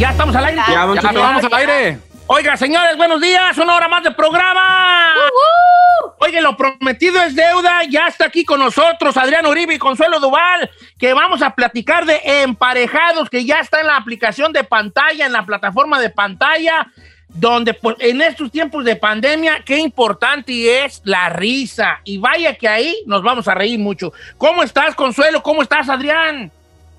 Ya estamos al aire. Ya, don Ya, Cheto. vamos al aire. Oiga, señores, buenos días. Una hora más de programa. Oiga, lo prometido es deuda. Ya está aquí con nosotros Adrián Uribe y Consuelo Duval, que vamos a platicar de emparejados, que ya está en la aplicación de pantalla, en la plataforma de pantalla, donde pues, en estos tiempos de pandemia, qué importante es la risa. Y vaya que ahí nos vamos a reír mucho. ¿Cómo estás, Consuelo? ¿Cómo estás, Adrián?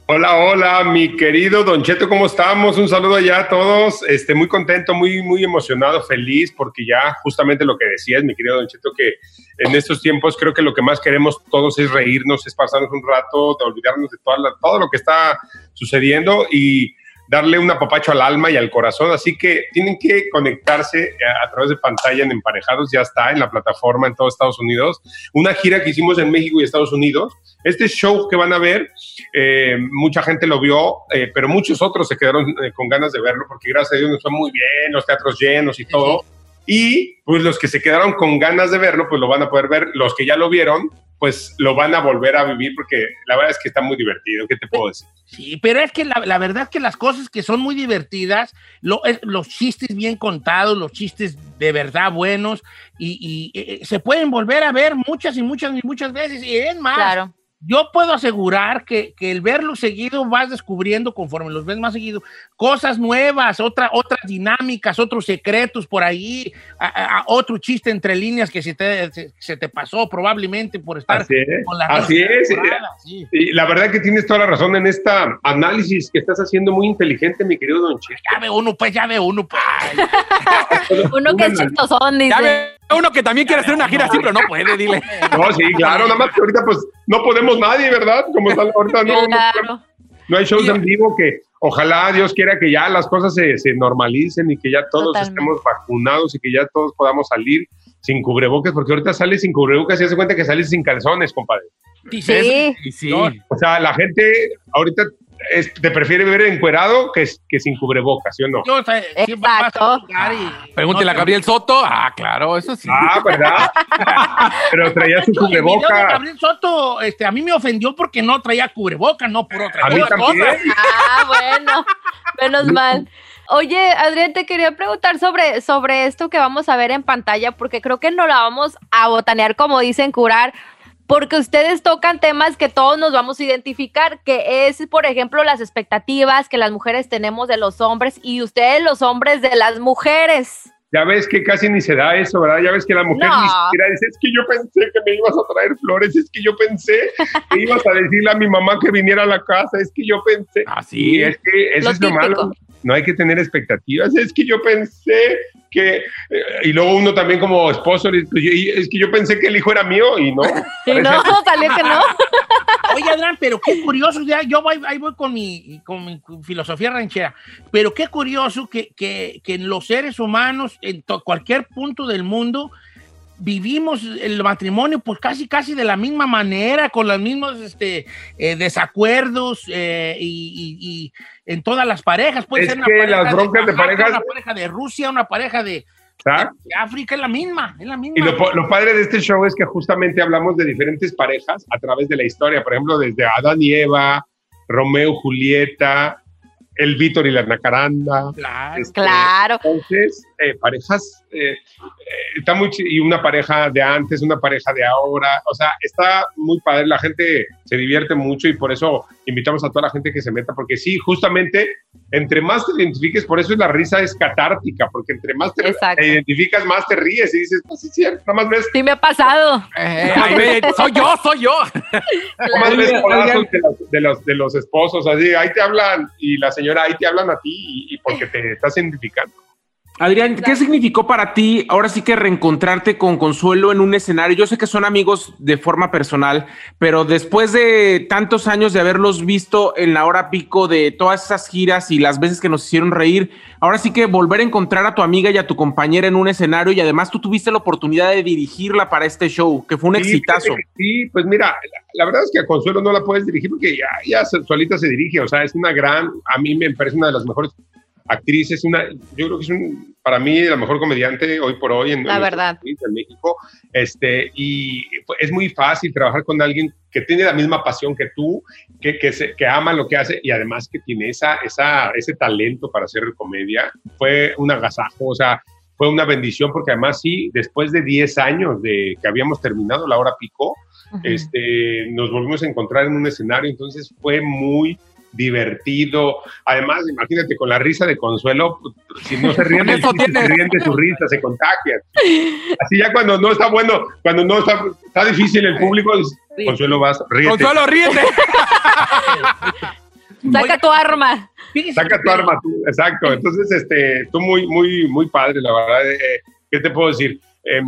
Hola, hola, mi querido Don Cheto, ¿cómo estamos? Un saludo allá a todos. Este, muy contento, muy, muy emocionado, feliz, porque ya justamente lo que decías, mi querido Don Cheto, que en estos tiempos creo que lo que más queremos todos es reírnos, es pasarnos un rato, de olvidarnos de todo lo que está sucediendo y darle un apapacho al alma y al corazón. Así que tienen que conectarse a, a través de pantalla en Emparejados, ya está en la plataforma en todo Estados Unidos. Una gira que hicimos en México y Estados Unidos. Este show que van a ver, eh, mucha gente lo vio, eh, pero muchos otros se quedaron eh, con ganas de verlo porque gracias a Dios nos fue muy bien, los teatros llenos y todo. Y pues los que se quedaron con ganas de verlo, pues lo van a poder ver. Los que ya lo vieron, pues lo van a volver a vivir porque la verdad es que está muy divertido. ¿Qué te puedo decir? Sí, pero es que la, la verdad que las cosas que son muy divertidas, lo- es- los chistes bien contados, los chistes de verdad buenos, y, y, eh, se pueden volver a ver muchas y muchas y muchas veces. Y es más, Claro. Yo puedo asegurar que, que el verlo seguido vas descubriendo, conforme los ves más seguido, cosas nuevas, otra, otras dinámicas, otros secretos por ahí, a- a- otro chiste entre líneas que se te, se, se te pasó probablemente por estar Así es. con la Así es. sí. Y la verdad que tienes toda la razón en esta análisis que estás haciendo muy inteligente, mi querido Don Cheto. Ya ve uno, pues, ya ve uno, pues. Uno que es chistosón, dice. Ya ve uno que también quiere hacer una gira así, pero no puede, dile. No, sí, claro, nada más que ahorita pues no podemos nadie, ¿verdad? Como está ahorita no, no, Claro. no hay shows en vivo que ojalá Dios quiera que ya las cosas se, se normalicen y que ya todos Totalmente. estemos vacunados y que ya todos podamos salir sin cubrebocas, porque ahorita sales sin cubrebocas y se cuenta que sales sin calzones, compadre. Sí. sí. O sea, la gente ahorita es- te prefiere ver encuerado que, que sin cubrebocas, ¿sí o no? Yo, o sea, siempre vas a Exacto. y- Pregúntele no a Gabriel Soto. Ah, claro, eso sí. Ah, ¿verdad? Pero traía su cubrebocas. Gabriel Soto, este, a mí me ofendió porque no traía cubreboca, no por otra A mí cosa. Ah, bueno. Menos mal. Oye, Adrián, te quería preguntar sobre, sobre esto que vamos a ver en pantalla, porque creo que no la vamos a botanear, como dicen, curar, porque ustedes tocan temas que todos nos vamos a identificar, que es, por ejemplo, las expectativas que las mujeres tenemos de los hombres y ustedes los hombres de las mujeres. Ya ves que casi ni se da eso, ¿verdad? Ya ves que la mujer No. ni siquiera dice, es que yo pensé que me ibas a traer flores, es que yo pensé que ibas a decirle a mi mamá que viniera a la casa, es que yo pensé. Ah, Y sí. es que eso Lo es lo típico. malo. No hay que tener expectativas. Es que yo pensé que. eh, y luego uno también como esposo, le dice, "Pues, y- es que yo pensé que el hijo era mío y no. Y no, salió que no. Oye, Adrián, pero qué curioso, ya, yo voy, ahí voy con mi, con mi filosofía ranchera, pero qué curioso que, que, que en los seres humanos, en cualquier punto del mundo, vivimos el matrimonio pues casi casi de la misma manera, con los mismos este, eh, desacuerdos eh, y, y- y en todas las parejas. Puede Es ser una que pareja las broncas de parejas- Una pareja de Rusia, una pareja de, ¿sabes? de África, es la misma, es la misma. Y lo, lo padre de este show es que justamente hablamos de diferentes parejas a través de la historia. Por ejemplo, desde Adán y Eva, Romeo, Julieta, el Víctor y la Nacaranda. Claro. Este, Claro. Entonces, eh, parejas, eh, eh, está muy y una pareja de antes, una pareja de ahora, o sea, está muy padre, la gente se divierte mucho y por eso invitamos a toda la gente que se meta, porque sí, justamente, entre más te identifiques, por eso la risa es catártica, porque entre más te, identificas, más te ríes y dices, no, sí, es cierto, nada más ves, Sí me ha pasado. Eh, soy yo, soy yo. nada más ves de los, de, los, de los esposos, así, ahí te hablan y la señora, ahí te hablan a ti y, y porque te estás identificando. Adrián, ¿qué significó para ti ahora sí que reencontrarte con Consuelo en un escenario? Yo sé que son amigos de forma personal, pero después de tantos años de haberlos visto en la hora pico de todas esas giras y las veces que nos hicieron reír, ahora sí que volver a encontrar a tu amiga y a tu compañera en un escenario y además tú tuviste la oportunidad de dirigirla para este show, que fue un Sí, exitazo. Sí, pues mira, la, la verdad es que a Consuelo no la puedes dirigir porque ya, ya solita se dirige, o sea, es una gran, a mí me parece una de las mejores actriz, es una, yo creo que es un, para mí la mejor comediante hoy por hoy en, La en verdad. país, en México. Este, y es muy fácil trabajar con alguien que tiene la misma pasión que tú, que, que, se- que ama lo que hace y además que tiene esa, esa, ese talento para hacer comedia. Fue un agasajo, o sea, fue una bendición porque además sí, después de 10 años de que habíamos terminado la hora pico, este, nos volvimos a encontrar en un escenario, entonces fue muy divertido. Además, imagínate, con la risa de Consuelo, si no se ríen, eso ti, se ríen de su risa, se contagian. Así ya cuando no está bueno, cuando no está, está difícil el público, Sí. Consuelo vas, ríete, Consuelo, ríete. Saca tu arma. Saca tu arma, tú, exacto. Entonces, este, tú muy, muy, muy padre, la verdad. eh, ¿Qué te puedo decir? Em,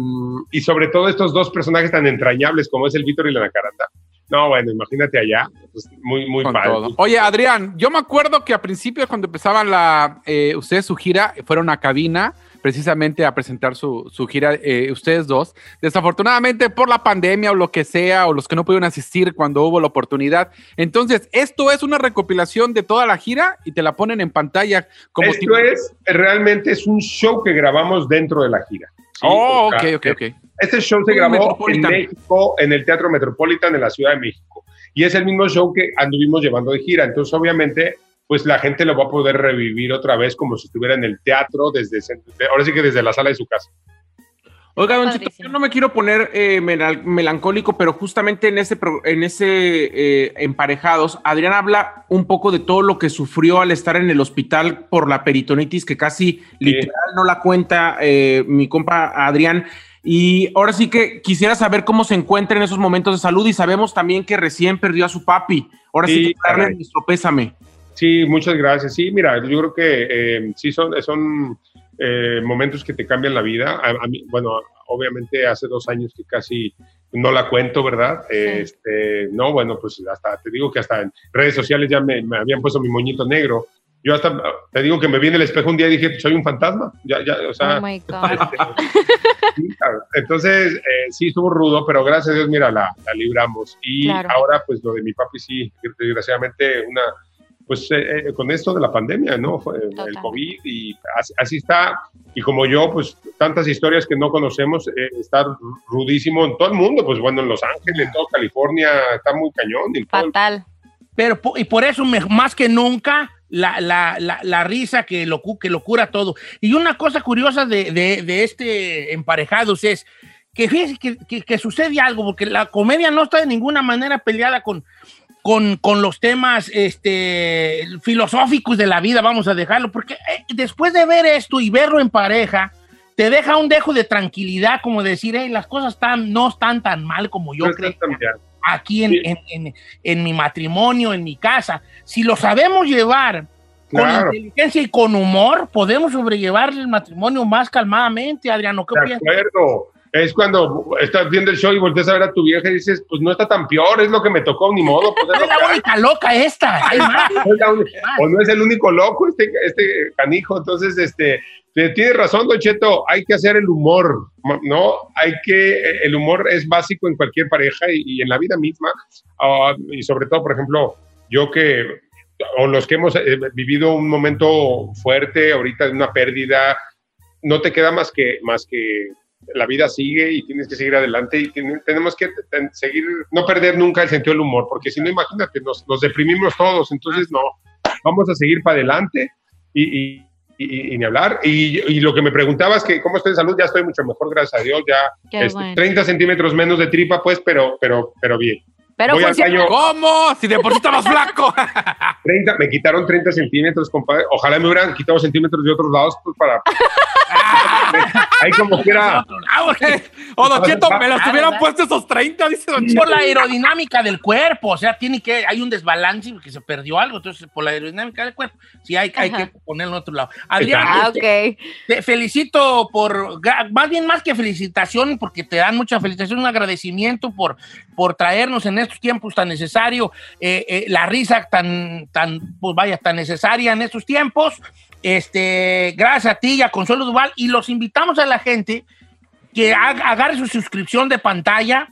y sobre todo estos dos personajes tan entrañables como es el Víctor y la Nacaranda. No, bueno, imagínate allá, pues, muy, muy Con padre. todo. Oye, Adrián, yo me acuerdo que a principios cuando empezaban la, eh, ustedes su gira, fueron a cabina precisamente a presentar su, su gira, eh, ustedes dos. Desafortunadamente por la pandemia o lo que sea, o los que no pudieron asistir cuando hubo la oportunidad. Entonces, esto es una recopilación de toda la gira y te la ponen en pantalla como Esto tipo- es, realmente es un show que grabamos dentro de la gira. ¿sí? Oh, O sea, ok, ok, ok. Este show se grabó en. México, en el Teatro Metropolitan, en la Ciudad de México. Y es el mismo show que anduvimos llevando de gira. Entonces, obviamente, pues la gente lo va a poder revivir otra vez como si estuviera en el teatro, desde, ahora sí que desde la sala de su casa. Oiga, don Padrísimo. yo no me quiero poner eh, mela- melancólico, pero justamente en ese, en ese eh, Emparejados, Adrián habla un poco de todo lo que sufrió al estar en el hospital por la peritonitis, que casi literal no la cuenta eh, mi compa Adrián. Y ahora sí que quisiera saber cómo se encuentra en esos momentos de salud y sabemos también que recién perdió a su papi. Ahora sí, Sí, que darle caray. nuestro pésame. Sí, muchas gracias. Sí, mira, yo creo que eh, sí son, son eh, momentos que te cambian la vida. A, a mí, bueno, obviamente hace dos años que casi no la cuento, ¿verdad? Este, no, bueno, pues hasta te digo que hasta en redes sociales ya me, me habían puesto mi moñito negro. Yo hasta te digo que me vi en el espejo un día y dije, soy un fantasma. Ya, ya, o sea, Oh my God. Sí, claro. Entonces, eh, sí estuvo rudo, pero gracias a Dios, mira, la, la libramos. Y Claro. ahora, pues lo de mi papi, sí, desgraciadamente, una, pues eh, eh, con esto de la pandemia, ¿no? Fue el. COVID y así, así está. Y como yo, pues tantas historias que no conocemos, eh, está rudísimo en todo el mundo, pues bueno, en Los Ángeles, en todo California, está muy cañón. El- Fatal. Pero, y por eso, más que nunca, la, la, la, la risa que lo, que lo cura todo. Y una cosa curiosa de, de, de este Emparejados es que que, que- que sucede algo, porque la comedia no está de ninguna manera peleada con, con, con los temas este, filosóficos de la vida, vamos a dejarlo, porque eh, después de ver esto y verlo en pareja, te deja un dejo de tranquilidad, como decir, "Hey, las cosas están, no están tan mal como yo no creo tan. Aquí en, Sí. en- en- en mi matrimonio, en mi casa. Si lo sabemos llevar Claro. con inteligencia y con humor, podemos sobrellevar el matrimonio más calmadamente, Adriano. ¿Qué De piensas? acuerdo. Es cuando estás viendo el show y volteas a ver a tu vieja y dices, pues no está tan peor, es lo que me tocó, ni modo. Pues, es la hay. única loca esta. es la uni- o no es el único loco este, este canijo. Entonces, este, te- tiene razón, Don Cheto, hay que hacer el humor, ¿no? Hay que, el humor es básico en cualquier pareja y, y en la vida misma. Ah, y sobre todo, por ejemplo, yo que, o los que hemos eh, vivido un momento fuerte ahorita de una pérdida, no te queda más que, más que la vida sigue y tienes que seguir adelante y tenemos que ten- seguir, no perder nunca el sentido del humor, porque si no, imagínate, nos, nos deprimimos todos, entonces no, vamos a seguir para adelante y, y, y- y ni hablar. Y, y lo que me preguntabas, que cómo estoy de salud, ya estoy mucho mejor, gracias a Dios, ya este, bueno. 30 centímetros menos de tripa, pues, pero, pero, pero bien. Pero Voy al ¿Cómo? Si de por sí estabas flaco. 30, me quitaron 30 centímetros, compadre. Ojalá me hubieran quitado centímetros de otros lados, pues para... Ahí como quiera... Ah, O Don Cheto, me los hubieran puesto esos 30, dice Don Cheto. por la aerodinámica del cuerpo, o sea, tiene que, hay un desbalance porque se perdió algo, entonces por la aerodinámica del cuerpo, sí hay, hay que ponerlo en otro lado. Adrián, Ah, ok. Te felicito por, más bien más que felicitación, porque te dan mucha felicitación, un agradecimiento por, por traernos en estos tiempos tan necesario, eh, eh, la risa tan, tan, pues vaya, tan necesaria en estos tiempos. Este, gracias a ti y a Consuelo Duval, y los invitamos a la gente que haga- agarre su suscripción de pantalla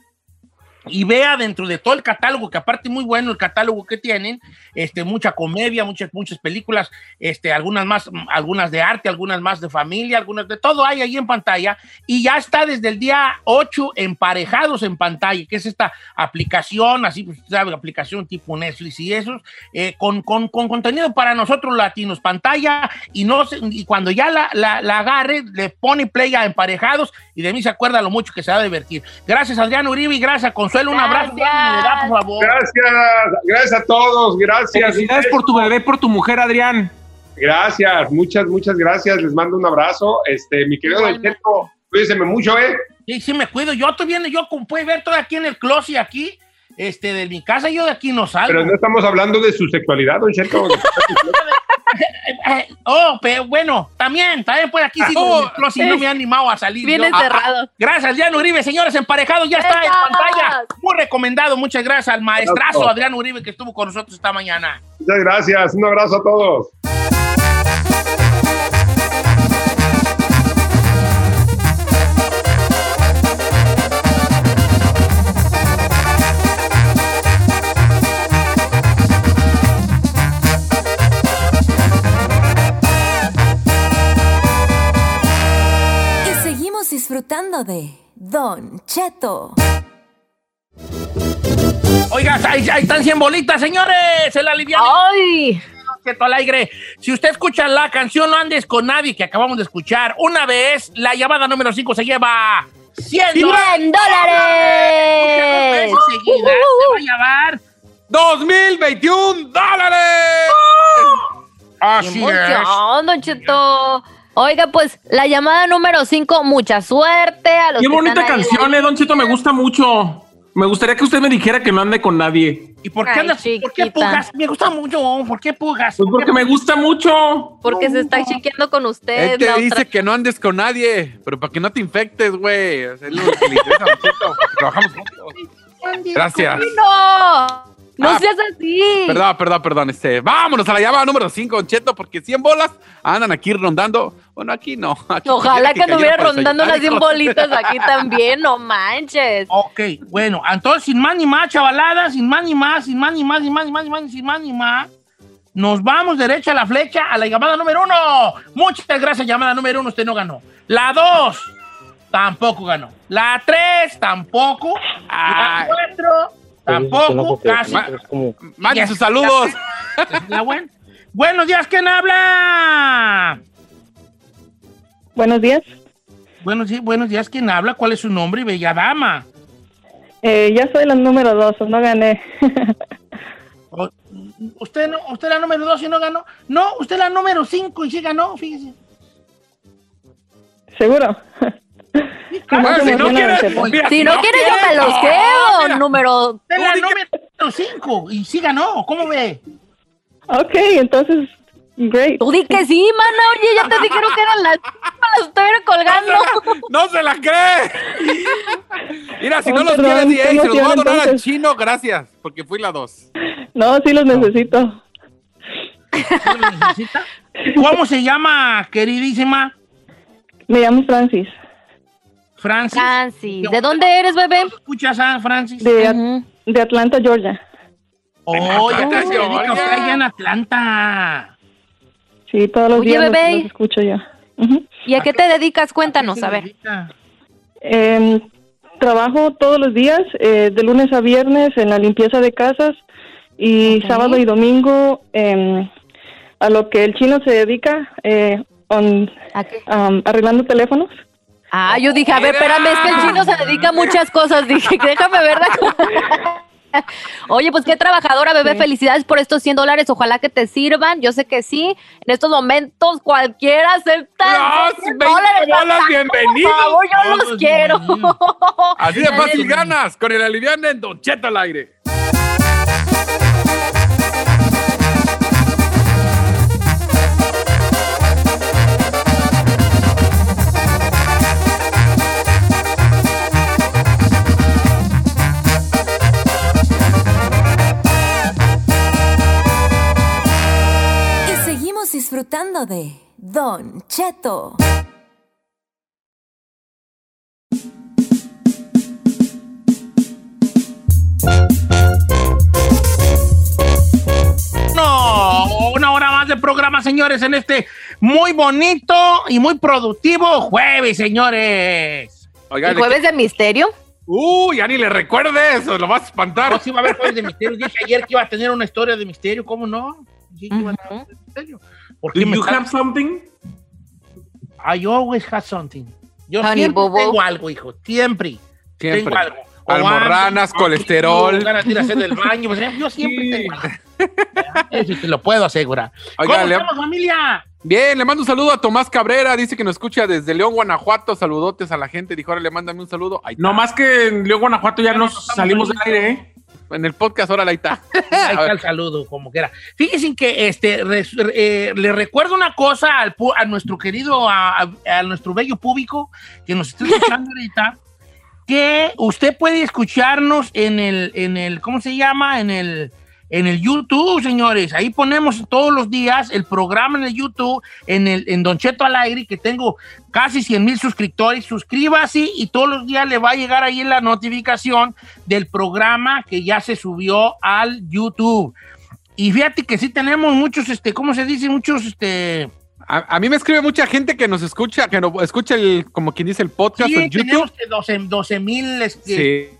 y vea dentro de todo el catálogo, que aparte muy bueno el catálogo que tienen, este, mucha comedia, muchas, muchas películas, este, algunas más, algunas de arte, algunas más de familia, algunas de todo hay ahí en pantalla, y ya está desde el día 8 emparejados en pantalla, que es esta aplicación, así, pues, ¿sabe? aplicación tipo Netflix y esos, eh, con, con, con, contenido para nosotros latinos, pantalla, y, no y cuando ya la, la, la agarre, le pone play a emparejados, y de mí se acuerda lo mucho que se va a divertir. Gracias, Adrián Uribe, y gracias a Consuelo, un abrazo, Gracias. me da, por favor. Gracias, gracias a todos, gracias. Felicidades por tu bebé, por tu mujer, Adrián. Gracias, muchas, muchas gracias. Les mando un abrazo. Este, mi querido. Cheto, cuídense mucho, ¿eh? Sí, sí, me cuido. Yo todavía, yo como puede ver todo aquí en el closet, aquí, este, de mi casa, yo de aquí no salgo. Pero no estamos hablando de su sexualidad, Don Cheto. Eh, oh, pero bueno, también, también pues aquí sigo Oh, y no me he animado a salir. Bien encerrado. Gracias, Adrián Uribe, señores emparejados, ya está en pantalla. Muy recomendado, muchas gracias al maestrazo. Adrián Uribe que estuvo con nosotros esta mañana. Muchas gracias. Un abrazo a todos. Disfrutando de Don Cheto. Oiga, ahí, ahí están 100 bolitas, señores, se la alivian. ¡Ay! Cheto al aire. Si usted escucha la canción No andes con nadie que acabamos de escuchar, una vez la llamada número 5 se lleva 100 dólares. ¡100 dólares! veces seguidas se va a llevar. 2021 dólares. Así ¡Qué emoción, Don Cheto! Oiga, pues la llamada número 5, mucha suerte a los Qué que bonita están ahí. canción, eh, Don Cheto, me gusta mucho. Me gustaría que usted me dijera que no ande con nadie. ¿Y por qué Ay, andas? ¿Por qué chiquita. pujas? Me gusta mucho. ¿Por qué pujas? Pues porque me gusta mucho. Porque se está chiqueando con usted. Él te la dice otra- que no andes con nadie, pero para que no te infectes, güey. O sea, Es lo que le interesa a Don Cheto, porque trabajamos juntos. Gracias. ¡No! ¡No Ah, seas así! Perdón, perdón, perdón. Este, vámonos a la llamada número 5, Don Cheto, porque 100 bolas andan aquí rondando. Bueno, aquí no. aquí Ojalá quisiera que anduviera rondando unas 100 desayunar, bolitas aquí también, no manches. Ok, bueno, entonces sin más ni más, chavalada, sin más ni más, sin más ni más, sin más ni más, sin más, sin más ni más, nos vamos derecha a la flecha a la llamada número uno. Muchas gracias, llamada número uno, usted no ganó. La dos, tampoco ganó. La tres, tampoco. La cuatro, tampoco, casi. Mande sus saludos. La. Buenos días, ¿quién habla? Buenos días. Buenos, días, buenos días, ¿quién habla? ¿Cuál es su nombre, bella dama? Eh, ya soy la número dos, no gané. O- ¿Usted no, usted la número dos y no ganó? No, usted la número cinco y sí ganó, fíjese. ¿Seguro? Claro, No se si no emociona, quiere- Don Cheto. mira, Si no quieres, yo me los no, quedo. mira, Número. Usted la número cinco y sí ganó, ¿cómo ve? Ok, entonces, great. Tú di que sí, mana. Oye, ya te dijeron que eran las. Las estuviera colgando. ¡No se la cree! Mira, si Oh, no los perdón, quieres, qué se los voy a donar al chino, gracias, porque fui la dos. No, sí los necesito. ¿Sí lo necesita? ¿Cómo se llama, queridísima Me llamo Francis, Francis? Francis, ¿de dónde eres, bebé? ¿Escuchas a Francis? de, At- Ujú. de Atlanta, Georgia. Oh, ya allá en Atlanta. Sí, todos los Oye, días los- bebé. los, escucho yo. ¿Y a qué te dedicas? Cuéntanos, a ver. Em, trabajo todos los días, eh, de lunes a viernes, en la limpieza de casas y sábado y domingo em, a lo que el chino se dedica, eh, on- ¿A qué? am, arreglando teléfonos. Ah, yo dije, a ver, espérame, es que el chino se dedica a muchas cosas. Dije, déjame ver. Oye, pues qué trabajadora, bebé. Sí. Felicidades por estos 100 dólares. Ojalá que te sirvan. Yo sé que sí. En estos momentos cualquiera acepta. Los 100 20 dólares. bolas, Por bienvenidos. favor, yo los quiero. bienvenidos. Así de fácil ganas con el alivian en Don Cheto al aire. disfrutando de Don Cheto. No, una hora más de programa, señores, en este muy bonito y muy productivo jueves, señores. Oigan, ¿El jueves de misterio? Uy, uh, ya ni le recuerdes, lo vas a espantar. No, sí va a haber jueves de misterio. Dije ayer que iba a tener una historia de misterio, ¿cómo no? Dije que iba a tener una historia de misterio. ¿Por Do qué me you have something? I always have something. Yo Honey, siempre bobo. tengo algo, hijo. Siempre. Siempre. Tengo algo. O Almorranas, colesterol. o ganas de ir a hacer del baño. pues, yo siempre Sí. tengo algo. Eso te lo puedo asegurar. Oiga, ¿Cómo le- estamos, familia? Bien, le mando un saludo a Tomás Cabrera, dice que nos escucha desde León, Guanajuato. Saludotes a la gente. Dijo, ahora le mándame un saludo. No más que en León, Guanajuato ya Ya no nos salimos del aire, ¿eh? En el podcast, ahora ahí está. Ahí está el saludo, como quiera. Fíjense que este, res- eh, le recuerdo una cosa al a nuestro querido, a, a- a nuestro bello público que nos está escuchando ahorita, que usted puede escucharnos en el, en el, ¿cómo se llama? En el, en el YouTube, señores. Ahí ponemos todos los días el programa en el YouTube, en el, en Don Cheto al aire, que tengo casi 100 mil suscriptores. Suscríbase y todos los días le va a llegar ahí la notificación del programa que ya se subió al YouTube. Y fíjate que sí tenemos muchos, este, ¿cómo se dice? Muchos, este... A, a mí me escribe mucha gente que nos escucha, que nos escucha el, como quien dice, el podcast Sí, en YouTube. tenemos que 12 12 mil este, Sí.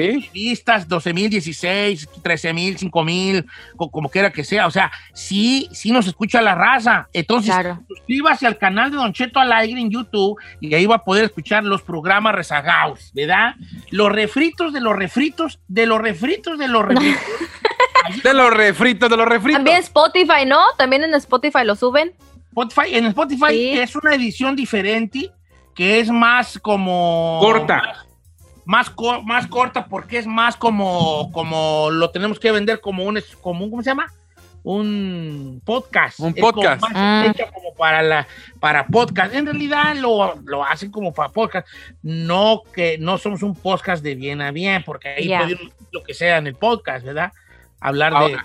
Sí. vistas, 12 mil, 16, 13 mil, 5 mil, co- como quiera que sea. O sea, sí, sí nos escucha la raza. Entonces, Claro. suscríbase al canal de Don Cheto al aire en YouTube y ahí va a poder escuchar los programas rezagados, ¿verdad? Los refritos de los refritos, de los refritos de los refritos. De los refritos, de los refritos. También Spotify, ¿no? También en Spotify lo suben. Spotify, en Spotify Sí. es una edición diferente que es más como... Corta. Más, co- más corta porque es más como, como lo tenemos que vender como un, como un, ¿cómo se llama? Un podcast. Un Es como podcast. más Ah. hecha como para la para podcast. En realidad lo, lo hacen como para podcast. No que no somos un podcast de bien a bien, porque ahí podemos lo que sea en el podcast, ¿verdad? Hablar de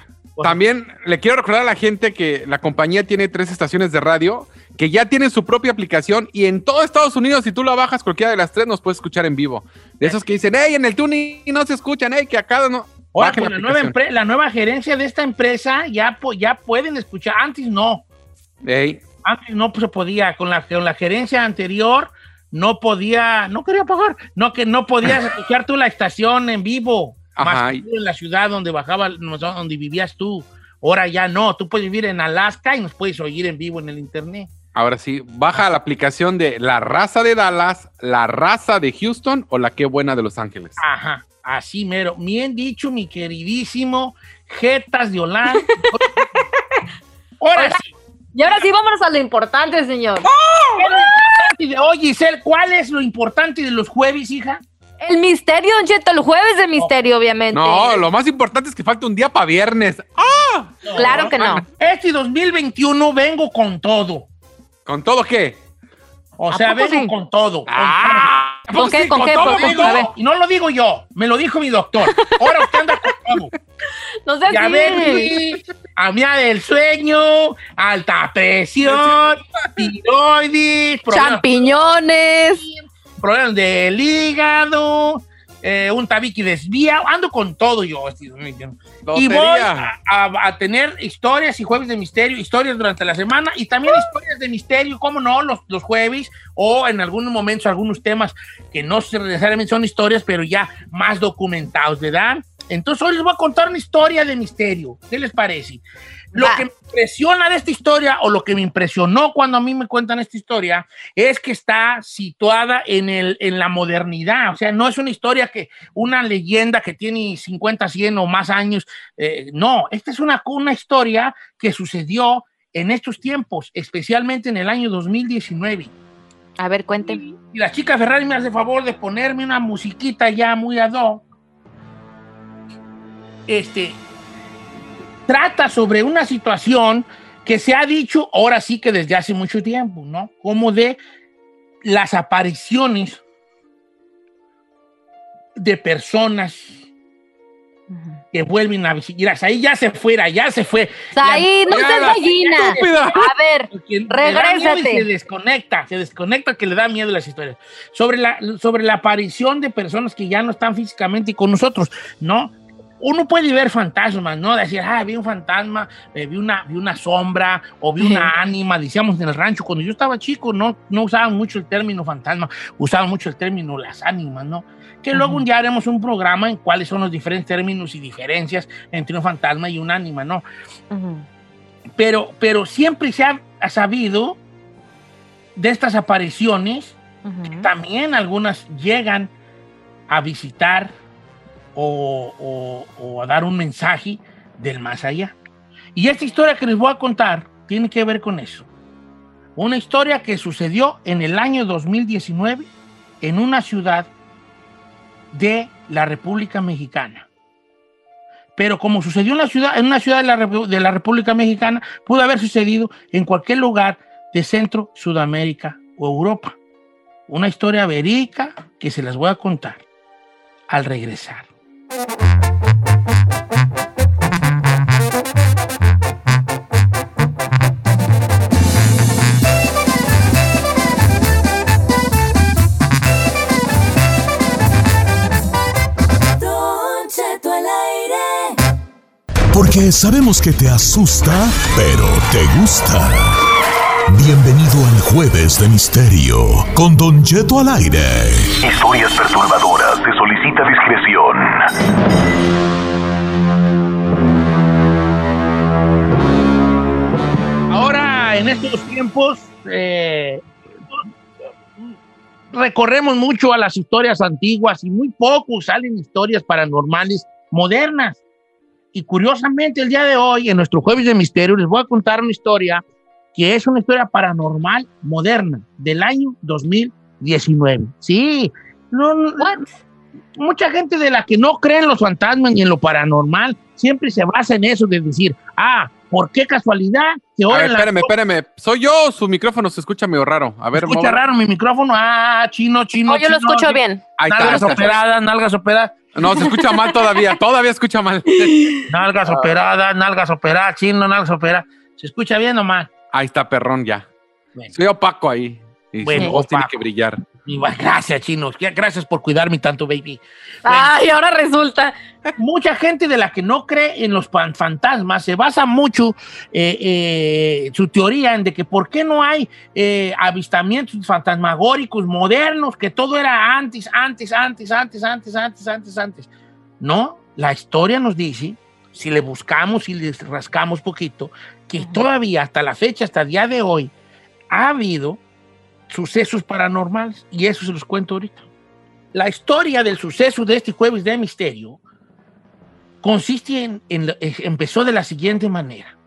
También le quiero recordar a la gente que la compañía tiene tres estaciones de radio que ya tienen su propia aplicación y en todo Estados Unidos, si tú la bajas cualquiera de las tres, nos puedes escuchar en vivo. De esos que dicen, hey, en el tuning no se escuchan, hey, que acá no. Ahora, con la, nueva la gerencia de esta empresa ya, ya pueden escuchar. Antes no. Antes no se podía. Con la, con la gerencia anterior no podía. No quería pagar. No, que no podías escuchar tú la estación en vivo. Ajá. Más que tú en la ciudad donde bajaba, donde vivías tú. Ahora ya no. Tú puedes vivir en Alaska y nos puedes oír en vivo en el internet. ahora sí, baja la aplicación de La Raza de Dallas, La Raza de Houston o La Qué Buena de Los Ángeles. Ajá. Así mero. Bien dicho, mi queridísimo Jetas de Holanda. Ahora sí. Y ahora sí, vámonos a lo importante, señor. Y de, Oye, Giselle, ¿cuál es lo importante de los jueves, hija? El misterio, Don Cheto, el jueves de misterio, obviamente. No, lo más importante es que falta un día para viernes. ¡Ah! Claro que no. Este 2021 vengo con todo. ¿Con todo qué? O ¿A sea, vengo sí? con todo. ¡Ah! ¿Con qué? ¿Con qué? A ver. Y no lo digo yo, me lo dijo mi doctor. Ahora usted anda con todo. No sé Diabetes, apnea del sueño, alta presión, tiroides, problemas, Champiñones. Problemas del hígado, eh, un tabique desviado. Ando con todo yo. 2021. Y voy a, a- a tener historias y jueves de misterio, historias durante la semana y también historias de misterio, como no, los, los jueves o en algunos momentos algunos temas que no necesariamente son historias, pero ya más documentados, ¿verdad? Entonces hoy les voy a contar una historia de misterio. ¿Qué les parece? Lo que me impresiona de esta historia o lo que me impresionó cuando a mí me cuentan esta historia es que está situada en, el, en la modernidad. O sea, no es una historia que una leyenda que tiene 50, 100 o más años. eh, no, esta es una, una historia que sucedió en estos tiempos, especialmente en el año 2019. A ver, cuenten. Y la chica Ferrari me hace favor de ponerme una musiquita ya muy ad hoc. Este trata sobre una situación que se ha dicho ahora sí que desde hace mucho tiempo, ¿no? Como de las apariciones de personas que vuelven a visitar. Ahí ya se fuera, ya se fue. Ahí no seas gallina. Estúpida. A ver, Regrésate. Se desconecta, se desconecta que le da miedo las historias. Sobre la, sobre la aparición de personas que ya no están físicamente con nosotros, ¿no? Uno puede ver fantasmas, ¿no? Decir, ah, vi un fantasma, eh, vi, una, vi una sombra o vi una ánima, decíamos en el rancho. Cuando yo estaba chico no, no usaban mucho el término fantasma, usaban mucho el término las ánimas, ¿no? Que luego un día haremos un programa en cuáles son los diferentes términos y diferencias entre un fantasma y un ánima, ¿no? Ujú. Pero, pero siempre se ha, ha sabido de estas apariciones Ujú. también algunas llegan a visitar o, a dar un mensaje del más allá. Y esta historia que les voy a contar tiene que ver con eso. Una historia que sucedió en el año 2019 en una ciudad de la República Mexicana. Pero como sucedió en, la ciudad, una ciudad de la, de la República Mexicana, pudo haber sucedido en cualquier lugar de Centro, Sudamérica o Europa una historia verídica que se las voy a contar al regresar. Porque sabemos que te asusta, pero te gusta. Bienvenido al Jueves de Misterio con Don Cheto al aire. Historias perturbadoras. Se solicita discreción. Ahora, en estos tiempos, eh, recorremos mucho a las historias antiguas y muy poco salen historias paranormales modernas. Y curiosamente, el día de hoy, en nuestro Jueves de Misterio, les voy a contar una historia que es una historia paranormal moderna del año 2019. Sí, no, What? mucha gente de la que no cree en los fantasmas ni en lo paranormal siempre se basa en eso de decir, ah, ¿por qué casualidad que A ahora ver, en la- espérame, espérame. ¿Soy yo o su micrófono se escucha medio raro? A ver, escucha móvelo. raro mi micrófono? Ah, chino, chino. Oh, yo lo escucho bien. Ahí está, Nalgas está. operadas, nalgas operadas, No, se escucha mal todavía. Todavía escucha mal. nalgas Ah. operadas, nalgas operadas, chino, nalgas operadas. ¿Se escucha bien o mal? Ahí está, perrón, ya. Bueno. Soy opaco ahí. Y Bueno, su voz tiene que brillar. Bueno, Gracias, chino. Gracias por cuidarme tanto, baby. Ay, ahora resulta. mucha gente de la que no cree en los fantasmas se basa mucho eh, eh, su teoría en de que por qué no hay eh, avistamientos fantasmagóricos modernos, que todo era antes, antes, antes, antes, antes, antes, antes, antes. No, la historia nos dice, si le buscamos y le rascamos poquito, que todavía hasta la fecha, hasta el día de hoy, ha habido sucesos paranormales y eso se los cuento ahorita. La historia del suceso de este jueves de misterio consiste en, eh, empezó de la siguiente manera.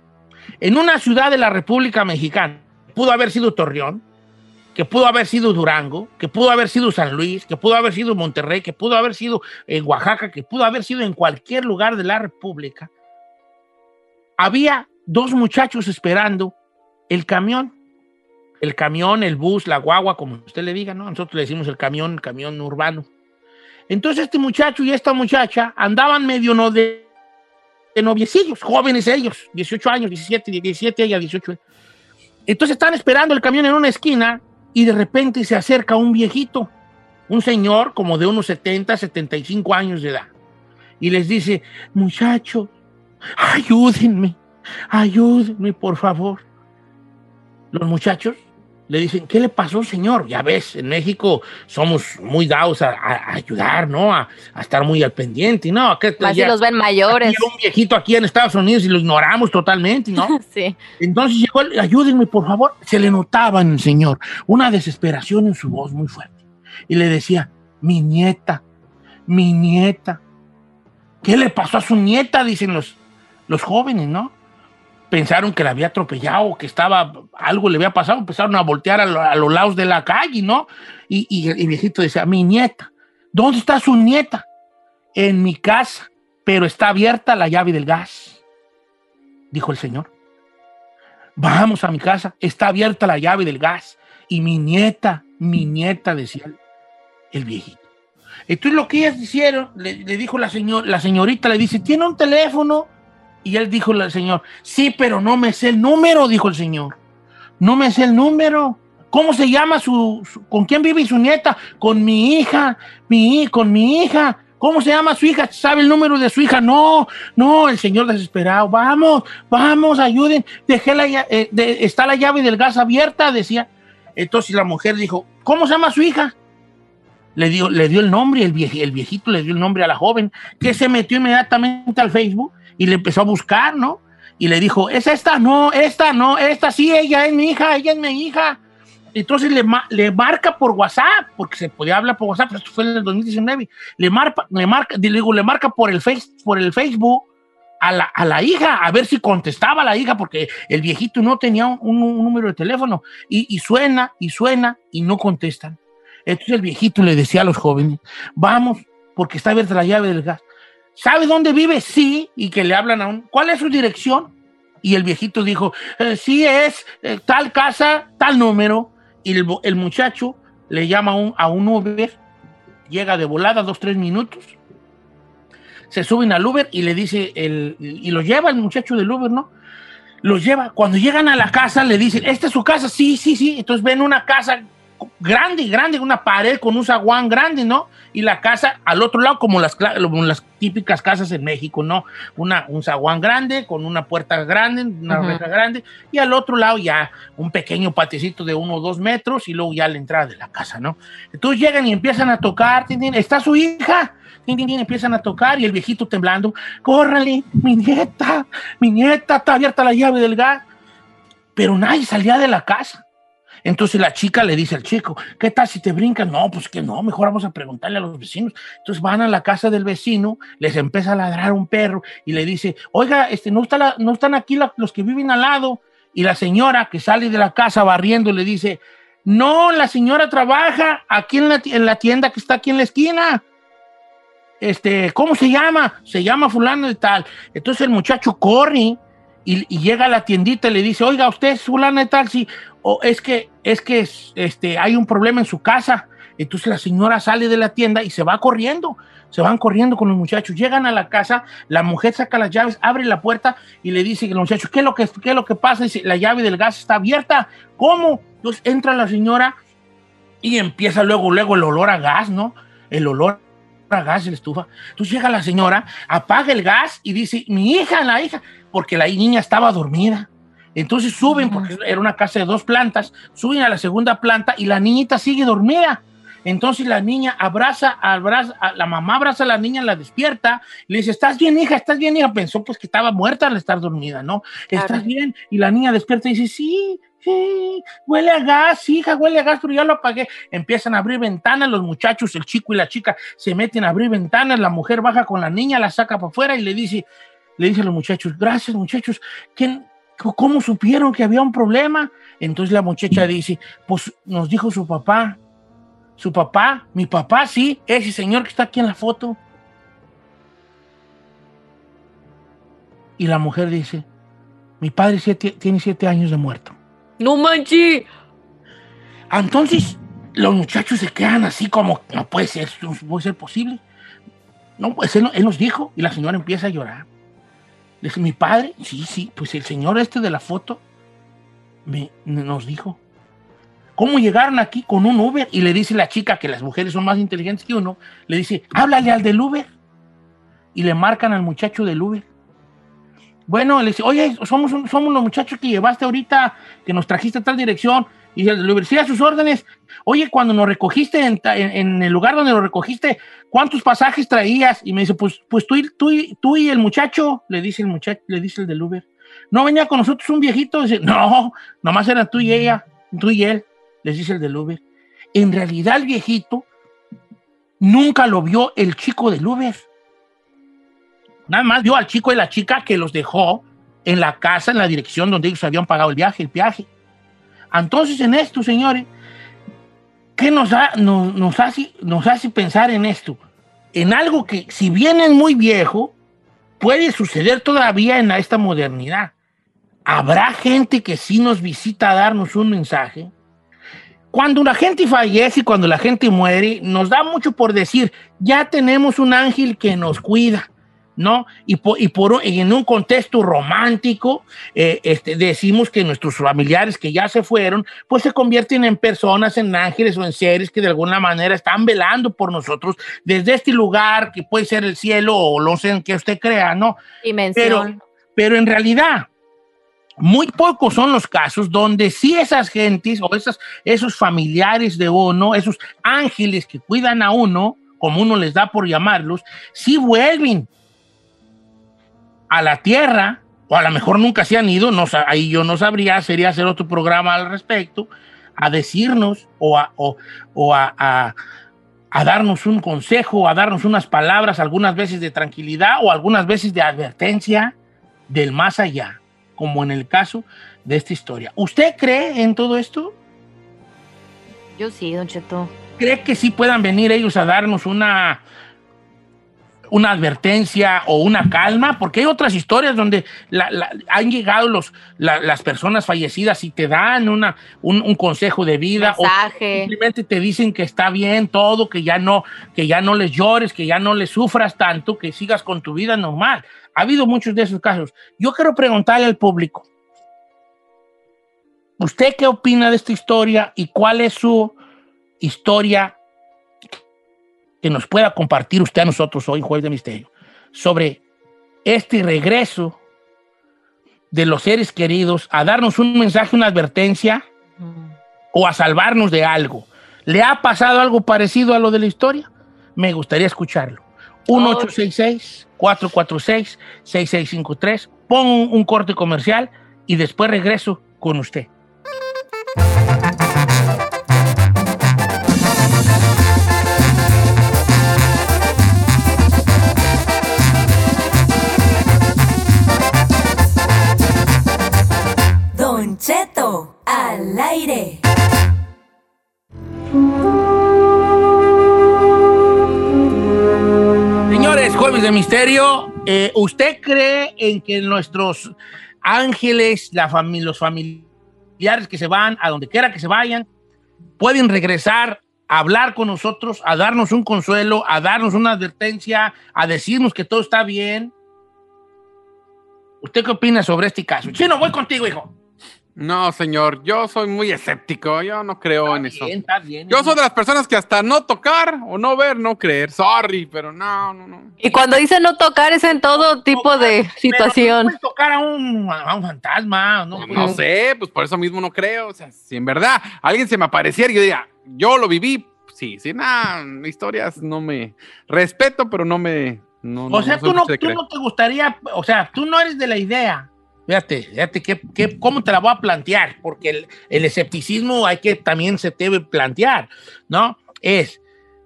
En una ciudad de la República Mexicana, pudo haber sido Torreón, que pudo haber sido Durango, que pudo haber sido San Luis, que pudo haber sido Monterrey, que pudo haber sido en Oaxaca, que pudo haber sido en cualquier lugar de la República, había dos muchachos esperando el camión. El camión, el bus, la guagua, como usted le diga, ¿no? Nosotros le decimos el camión, el camión urbano. Entonces este muchacho y esta muchacha andaban medio no de, de noviecillos, jóvenes ellos, 18 años, 17, 17, ella 18. Entonces están esperando el camión en una esquina y de repente se acerca un viejito, un señor como de unos 70, 75 años de edad. Y les dice, muchachos, ayúdenme, ayúdenme por favor. Los muchachos le dicen, ¿qué le pasó, señor? Ya ves, en México somos muy dados a, a- a ayudar, ¿no? A, a estar muy al pendiente, ¿no? Acá, Más si ya- los ven mayores. aquí un viejito aquí en Estados Unidos y lo ignoramos totalmente, ¿no? Sí. Entonces llegó, el, ayúdenme, por favor. Se le notaba en el señor una desesperación en su voz muy fuerte. Y le decía, mi nieta, mi nieta. ¿Qué le pasó a su nieta? Dicen los, los jóvenes, ¿no? Pensaron que la había atropellado, que estaba, algo le había pasado, empezaron a voltear a, lo- a los lados de la calle, ¿no? Y, y el viejito decía, mi nieta, ¿dónde está su nieta? En mi casa, pero está abierta la llave del gas, dijo el señor. Vamos a mi casa, está abierta la llave del gas. Y mi nieta, mi nieta, decía el, el viejito. Entonces lo que ellas hicieron, le, le dijo la, señor, la señorita, le dice, ¿tiene un teléfono? Y él dijo al señor, sí, pero no me sé el número, dijo el señor. No me sé el número. ¿Cómo se llama su, con quién vive su nieta? Con mi hija, mi, con mi hija. ¿Cómo se llama su hija? ¿Sabe el número de su hija? No, no, el señor desesperado. Vamos, vamos, ayuden. Dejé la, eh, está la llave del gas abierta, decía. Entonces la mujer dijo, ¿cómo se llama su hija? Le dio, le dio el nombre, el, vie- el viejito le dio el nombre a la joven, que se metió inmediatamente al Facebook y le empezó a buscar, ¿no? Y le dijo, ¿es esta? No, esta, no, esta sí, ella es mi hija, ella es mi hija. Entonces le, le marca por WhatsApp, porque se podía hablar por WhatsApp, pero esto fue en el 2019. Le marca, le marca, digo, le marca por el, face, por el Facebook a la, a la hija, a ver si contestaba la hija, porque el viejito no tenía un número de teléfono. Y, y suena, y suena, y no contestan. Entonces el viejito le decía a los jóvenes, vamos, porque está abierta la llave del gas. ¿Sabe dónde vive? Sí, y que le hablan a un, ¿cuál es su dirección? Y el viejito dijo, "Eh, sí es eh, tal casa, tal número. Y el, muchacho le llama a un, a un Uber, llega de volada dos, tres minutos, se suben al Uber y le dice, el, y lo lleva el muchacho del Uber, ¿no? Los lleva. Cuando llegan a la casa le dicen, ¿esta es su casa? Sí, sí, sí. Entonces ven una casa grande, grande, una pared con un zaguán grande, ¿no? Y la casa al otro lado, como las, como las típicas casas en México, ¿no? Una, un zaguán grande, con una puerta grande, una Ujú. reja grande, y al otro lado ya un pequeño patecito de uno o dos metros, y luego ya la entrada de la casa, ¿no? Entonces llegan y empiezan a tocar, tin, tin, está su hija, tin, empiezan a tocar, y el viejito temblando, córrale, mi nieta, mi nieta, está abierta la llave del gas. Pero nadie salía de la casa. Entonces la chica le dice al chico, ¿qué tal si te brincan? No, pues que no, mejor vamos a preguntarle a los vecinos. Entonces van a la casa del vecino, les empieza a ladrar un perro y le dice, oiga, este, no, está están aquí los que viven al lado. Y la señora que sale de la casa barriendo le dice, no, la señora trabaja aquí en la, en la tienda que está aquí en la esquina. Este, ¿cómo se llama? Se llama fulano de tal. Entonces el muchacho corre y, y llega a la tiendita y le dice, oiga, usted es fulano de tal, sí, o es que, es que este, hay un problema en su casa. Entonces la señora sale de la tienda y se va corriendo. Se van corriendo con los muchachos. Llegan a la casa, la mujer saca las llaves, abre la puerta y le dice a los muchachos, ¿qué es lo que, qué es lo que pasa? Dice, la llave del gas está abierta. ¿Cómo? Entonces entra la señora y empieza luego, luego el olor a gas, ¿no? El olor gas de la estufa. Entonces llega la señora, apaga el gas y dice, mi hija, la hija, porque la niña estaba dormida. Entonces suben, porque era una casa de dos plantas, suben a la segunda planta y la niñita sigue dormida. Entonces la niña abraza, abraza, a- la mamá abraza a la niña, la despierta, le dice, ¿estás bien, hija? ¿Estás bien, hija? Pensó pues que estaba muerta al estar dormida, ¿no? ¿Estás Claro. bien? Y la niña despierta y dice, sí, huele a gas, hija, huele a gas, pero ya lo apagué. Empiezan a abrir ventanas, los muchachos, el chico y la chica se meten a abrir ventanas, la mujer baja con la niña, la saca para afuera y le dice, le dice a los muchachos, gracias muchachos, ¿quién, ¿cómo supieron que había un problema? Entonces la muchacha dice, pues nos dijo su papá, su papá, mi papá, sí, ese señor que está aquí en la foto. Y la mujer dice, mi padre tiene siete años de muerto. No manches. Entonces, los muchachos se quedan así como, no puede ser, no puede ser posible. No, pues él, él nos dijo, y la señora empieza a llorar. Le dice, mi padre, sí, sí, pues el señor este de la foto me, nos dijo. ¿Cómo llegaron aquí con un Uber? Y le dice la chica, que las mujeres son más inteligentes que uno, le dice, háblale al del Uber. Y le marcan al muchacho del Uber. Bueno, le dice, oye, somos, los muchachos que llevaste ahorita, que nos trajiste a tal dirección. Y Uber, sí, a sus órdenes. Oye, cuando nos recogiste en, el lugar donde nos recogiste, ¿cuántos pasajes traías? Y me dice, pues, pues tú, y, tú, tú y el muchacho, le dice el muchacho, le dice el del Uber. No venía con nosotros un viejito. Dice, no, nomás eran tú y ella, tú y él, les dice el del Uber. En realidad el viejito nunca lo vio el chico del Uber. Nada más vio al chico y la chica que los dejó en la casa, en la dirección donde ellos habían pagado el viaje, el viaje. Entonces, en esto, señores, ¿qué nos, ha- nos, nos hace, nos hace pensar en esto? En algo que, si bien es muy viejo, puede suceder todavía en esta modernidad. ¿Habrá gente que sí nos visita a darnos un mensaje? Cuando la gente fallece y cuando la gente muere, nos da mucho por decir, ya tenemos un ángel que nos cuida. ¿No? Y, po- y por, y en un contexto romántico, eh, este, decimos que nuestros familiares que ya se fueron, pues se convierten en personas, en ángeles o en seres que de alguna manera están velando por nosotros desde este lugar que puede ser el cielo o sé en qué usted crea, ¿no? Dimensión. Pero, pero en realidad, muy pocos son los casos donde sí esas gentes o esas, esos familiares de uno, esos ángeles que cuidan a uno, como uno les da por llamarlos, sí vuelven a la tierra, o a lo mejor nunca se han ido, no, ahí yo no sabría, sería hacer otro programa al respecto, a decirnos o a, o, o a- a- a darnos un consejo, a darnos unas palabras, algunas veces de tranquilidad o algunas veces de advertencia del más allá, como en el caso de esta historia. ¿Usted cree en todo esto? Yo sí, Don Cheto. ¿Cree que sí puedan venir ellos a darnos una, una advertencia o una calma? Porque hay otras historias donde la- la- han llegado los, la- las personas fallecidas y te dan una, un, un consejo de vida o simplemente te dicen que está bien todo, que ya no, que ya no les llores, que ya no les sufras tanto, que sigas con tu vida normal. Ha habido muchos de esos casos. Yo quiero preguntarle al público, ¿usted qué opina de esta historia y cuál es su historia que nos pueda compartir usted a nosotros hoy, Jueves de Misterio, sobre este regreso de los seres queridos a darnos un mensaje, una advertencia o a salvarnos de algo? ¿Le ha pasado algo parecido a lo de la historia? Me gustaría escucharlo. 1-866-446-6653. Pon un, un corte comercial y después regreso con usted. Al aire. Señores, jueves de misterio, eh, ¿usted cree en que nuestros ángeles, la los familiares que se van, a donde quiera que se vayan, pueden regresar a hablar con nosotros, a darnos un consuelo, a darnos una advertencia, a decirnos que todo está bien? ¿Usted qué opina sobre este caso? Chino, voy contigo, hijo. No, señor, yo soy muy escéptico, yo no creo en eso. Bien, está bien. Yo soy de las personas que hasta no tocar o no ver, no creer. Sorry, pero no, no, no. Y cuando dice no tocar es en todo tipo de Pero no situación. puedes tocar a un, a un fantasma, ¿no? No sé, pues por eso mismo no creo. O sea, si en verdad alguien se me apareciera y yo diga, yo lo viví, sí, sí, nada, historias no me respeto, pero no me. No, O sea, tú no, tú no te gustaría, o sea, tú no eres de la idea. Fíjate, fíjate qué, qué- cómo te la voy a plantear, porque el, el escepticismo hay que también se debe plantear, ¿no? Es,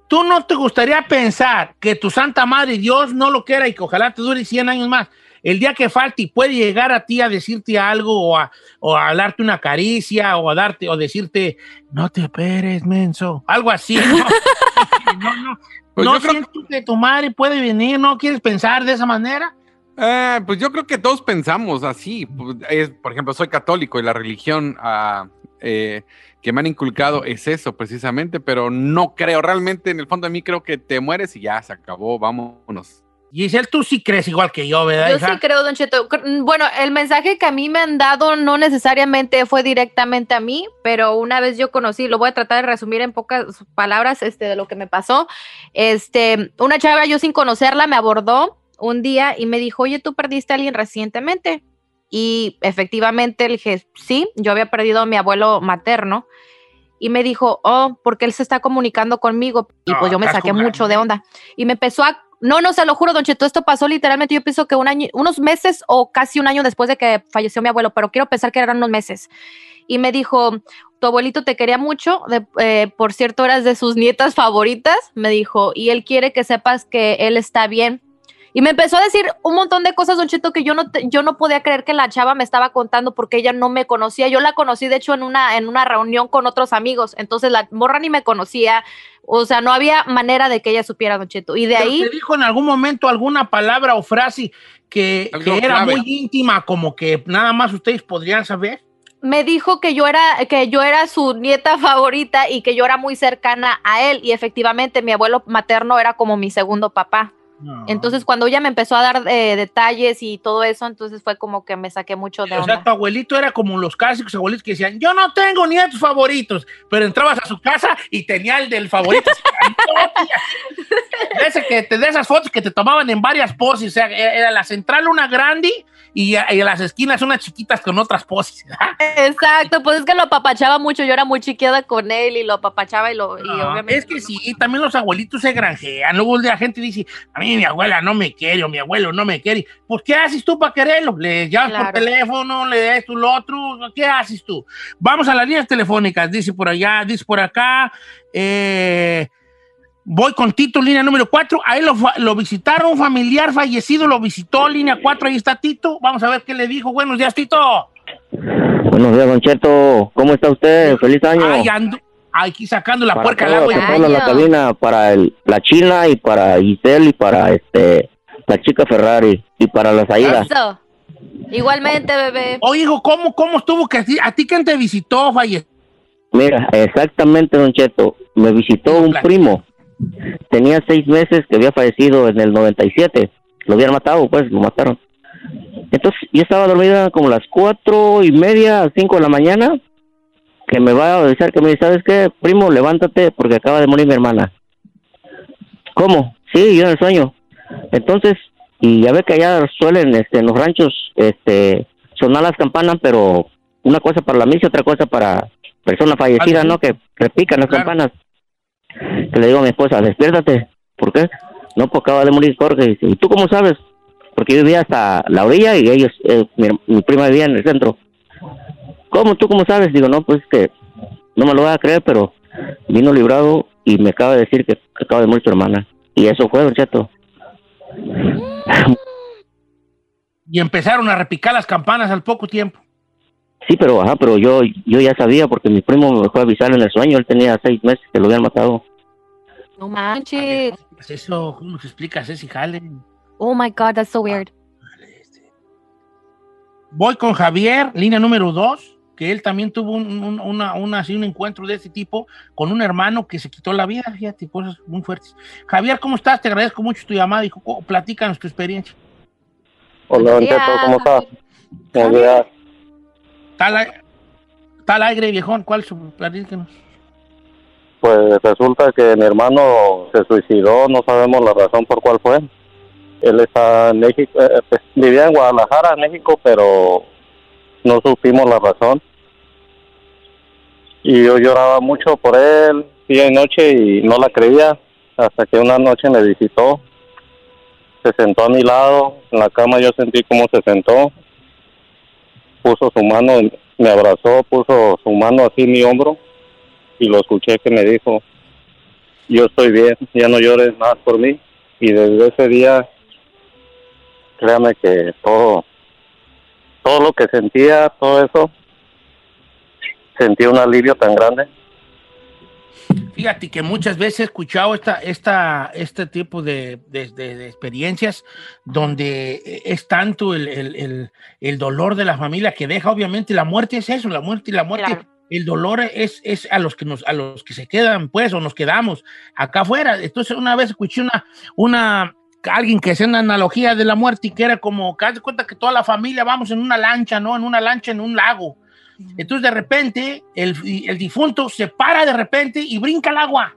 tú no te gustaría pensar que tu Santa Madre Dios no lo quiera y que ojalá te dure 100 años más. El día que falte y puede llegar a ti a decirte algo o a, o a darte una caricia o a darte o decirte, no te esperes, menso. Algo así, ¿no? no, no. Pues ¿No creo- sientes que tu madre puede venir? ¿No quieres pensar de esa manera? Eh, pues yo creo que todos pensamos así. Pues, es- por ejemplo, soy católico y la religión ah, eh, que me han inculcado es eso precisamente, pero no creo. Realmente, en el fondo de mí, creo que te mueres y ya se acabó. Vámonos. Giselle, tú sí crees igual que yo, ¿verdad? Yo hija? sí creo, Don Cheto. Cr- Bueno, el mensaje que a mí me han dado no necesariamente fue directamente a mí, pero una vez yo conocí, lo voy a tratar de resumir en pocas palabras este, de lo que me pasó. Este, una chava, yo sin conocerla, me abordó un día y me dijo, oye, tú perdiste a alguien recientemente. Y efectivamente le dije, sí, yo había perdido a mi abuelo materno. Y me dijo, oh, porque él se está comunicando conmigo. Y No, pues yo me saqué jugando. mucho de onda. Y me empezó a no, no, se lo juro, Don Cheto, esto pasó literalmente, yo pienso que un año, unos meses o casi un año después de que falleció mi abuelo, pero quiero pensar que eran unos meses. Y me dijo, tu abuelito te quería mucho, de- eh, por cierto, eras de sus nietas favoritas, me dijo, y él quiere que sepas que él está bien. Y me empezó a decir un montón de cosas, Don Cheto, que yo no, te- yo no podía creer que la chava me estaba contando porque ella no me conocía. Yo la conocí, de hecho, en una, en una reunión con otros amigos. Entonces la morra ni me conocía. O sea, no había manera de que ella supiera, Don Cheto. Y de Pero ahí... ¿Te dijo en algún momento alguna palabra o frase que, que era clave. muy íntima, como que nada más ustedes podrían saber? me dijo que yo era que yo era su nieta favorita y que yo era muy cercana a él y efectivamente mi abuelo materno era como mi segundo papá. Entonces, cuando ella me empezó a dar eh, detalles y todo eso, entonces fue como que me saqué mucho de O sea, tu abuelito era como los clásicos abuelitos que decían, yo no tengo nietos favoritos, pero entrabas a su casa y tenía el del favorito. de, ese que te, de esas fotos que te tomaban en varias poses, o sea, era era la central una grande y, a- y las esquinas unas chiquitas con otras poses. Exacto, pues es que lo apapachaba mucho, yo era muy chiquita con él y lo apapachaba y lo... y No, obviamente es que sí, también los abuelitos se granjean. Luego la gente dice, a mí mi abuela no me quiere o mi abuelo no me quiere. Pues, ¿qué haces tú para quererlo? Le llamas por teléfono, le das tú lo otro. ¿Qué haces tú? Vamos a las líneas telefónicas, dice por allá, dice por acá. eh, voy con Tito, línea número 4. Ahí lo, fa- lo visitaron, un familiar fallecido lo visitó, línea 4. Ahí está Tito. Vamos a ver qué le dijo. Buenos días, Tito. Buenos días, Don Cheto. ¿Cómo está usted? Feliz año. Ay, ando aquí sacando la para puerca al agua. para la cabina, para el- la China y para Giselle y para este la chica Ferrari y para la Saída. Eso. Igualmente, bebé. Oye, hijo, ¿cómo, cómo estuvo que a ti, a ti quién te visitó, falleció? Mira, exactamente, Don Cheto. Me visitó un primo. Tenía seis meses que había fallecido en el 97. Lo habían matado, pues, lo mataron. Entonces, yo estaba dormida como las cuatro y media, cinco de la mañana, que me va a avisar que me dice, ¿sabes qué? Primo, levántate porque acaba de morir mi hermana. ¿Cómo? Sí, yo en el sueño. Entonces, y ya ve que allá suelen, este, en los ranchos, este, sonar las campanas, pero una cosa para la misa otra cosa para persona fallecida, ¿no? Que repican las campanas. Que le digo a mi esposa, despiértate. ¿Por qué? No, pues acaba de morir Jorge. Dice, ¿y tú cómo sabes? Porque yo vivía hasta la orilla y ellos, eh, mi, mi prima vivía en el centro. ¿Cómo? ¿Tú cómo sabes? Digo, no, pues es que no me lo voy a creer, pero vino librado y me acaba de decir que acaba de morir tu hermana. Y eso fue, Don Cheto. Y empezaron a repicar las campanas al poco tiempo. Sí, pero ajá, pero yo yo ya sabía porque mi primo me fue a avisar en el sueño. Él tenía seis meses que lo habían matado. No manches. Eso, ¿cómo te explicas ese jale? Oh my God, that's so weird. Voy con Javier, línea número dos, que él también tuvo un, un- una, una- así, un encuentro de este tipo con un hermano que se quitó la vida, fíjate, cosas muy fuertes. Javier, ¿cómo estás? Te agradezco mucho tu llamada y platícanos tu experiencia. Hola, Don ¿cómo estás? Buenos días. Tal, tal aire, viejón, ¿cuál es su platícanos? Pues resulta que mi hermano se suicidó, no sabemos la razón por cuál fue. Él está en México, eh, pues, vivía en Guadalajara, México, pero no supimos la razón. Y yo lloraba mucho por él, día y noche, y no la creía, hasta que una noche me visitó. Se sentó a mi lado, en la cama yo sentí cómo se sentó. Puso su mano, me abrazó, puso su mano así en mi hombro y lo escuché que me dijo, yo estoy bien, ya no llores más por mí. Y desde ese día, créame que todo, todo lo que sentía, todo eso, sentí un alivio tan grande. Fíjate que muchas veces he escuchado esta, esta, este tipo de, de- de- de experiencias donde es tanto el, el- el- el dolor de la familia que deja, obviamente, la muerte es eso, la muerte y la muerte. El dolor es, es a los que nos, a los que se quedan, pues, o nos quedamos acá afuera. Entonces, una vez escuché una, una, alguien que hacía una analogía de la muerte y que era como, que haz de cuenta que toda la familia vamos en una lancha, ¿no? En una lancha en un lago. Entonces, de repente, el, el difunto se para de repente y brinca al agua.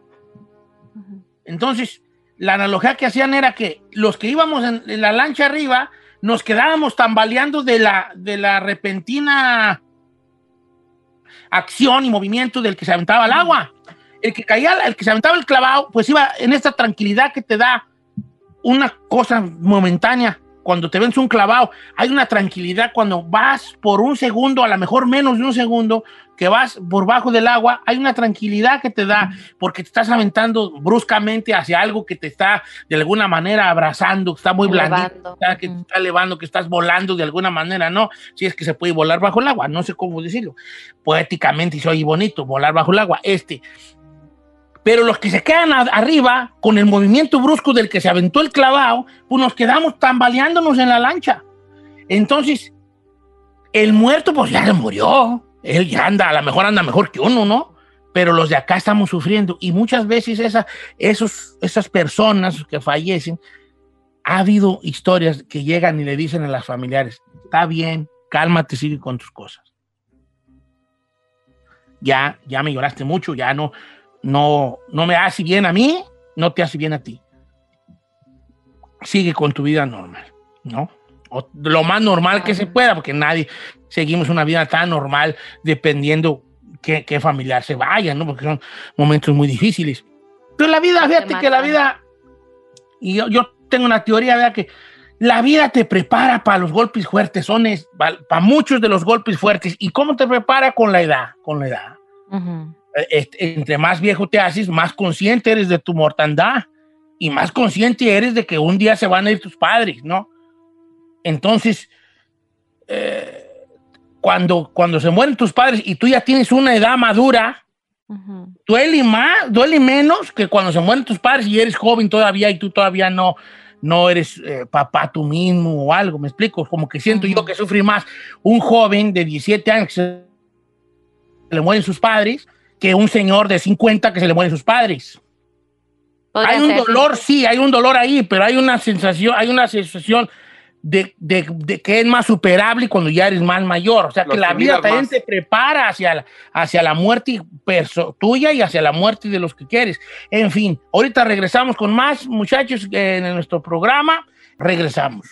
Entonces, la analogía que hacían era que los que íbamos en, en la lancha arriba nos quedábamos tambaleando de la, de la repentina acción y movimiento del que se aventaba al agua. El que caía, el que se aventaba el clavado, pues iba en esta tranquilidad que te da una cosa momentánea. Cuando te ves un clavado, hay una tranquilidad cuando vas por un segundo, a lo mejor menos de un segundo, que vas por bajo del agua, hay una tranquilidad que te da porque te estás aventando bruscamente hacia algo que te está de alguna manera abrazando, que está muy blandito, que te está elevando, que estás volando de alguna manera, ¿no? Si es que se puede volar bajo el agua, no sé cómo decirlo. Poéticamente, soy bonito, volar bajo el agua. Este, pero los que se quedan a- arriba, con el movimiento brusco del que se aventó el clavado, pues nos quedamos tambaleándonos en la lancha. Entonces, el muerto, pues ya se murió. Él ya anda, a lo mejor anda mejor que uno, ¿no? Pero los de acá estamos sufriendo. Y muchas veces esa, esos, esas personas que fallecen ha habido historias que llegan y le dicen a las familiares, está bien, cálmate, sigue con tus cosas. Ya, ya me lloraste mucho, ya no, no, no me hace bien a mí, no te hace bien a ti. Sigue con tu vida normal, ¿no? O lo más normal que se pueda, porque nadie seguimos una vida tan normal dependiendo qué, qué familiar se vaya, ¿no? Porque son momentos muy difíciles. Pero la vida, fíjate que la vida, y yo, yo tengo una teoría, ¿verdad? Que la vida te prepara para los golpes fuertes, son para, muchos de los golpes fuertes. ¿Y cómo te prepara con la edad? Con la edad. Este, entre más viejo te haces, más consciente eres de tu mortandad y más consciente eres de que un día se van a ir tus padres, ¿no? Entonces, eh, cuando, cuando se mueren tus padres y tú ya tienes una edad madura, duele más, duele menos que cuando se mueren tus padres y eres joven todavía y tú todavía no, no eres eh, papá tú mismo o algo, me explico, como que siento yo que sufrí más un joven de 17 años que se le mueren sus padres que un señor de 50 que se le mueren sus padres. Podría Hay un ser. dolor, sí, hay un dolor ahí, pero hay una sensación, hay una sensación de, de- de que es más superable cuando ya eres más mayor. O sea, que la vida también más. te prepara hacia la, hacia la muerte perso- tuya y hacia la muerte de los que quieres. En fin, ahorita regresamos con más muchachos en nuestro programa. Regresamos.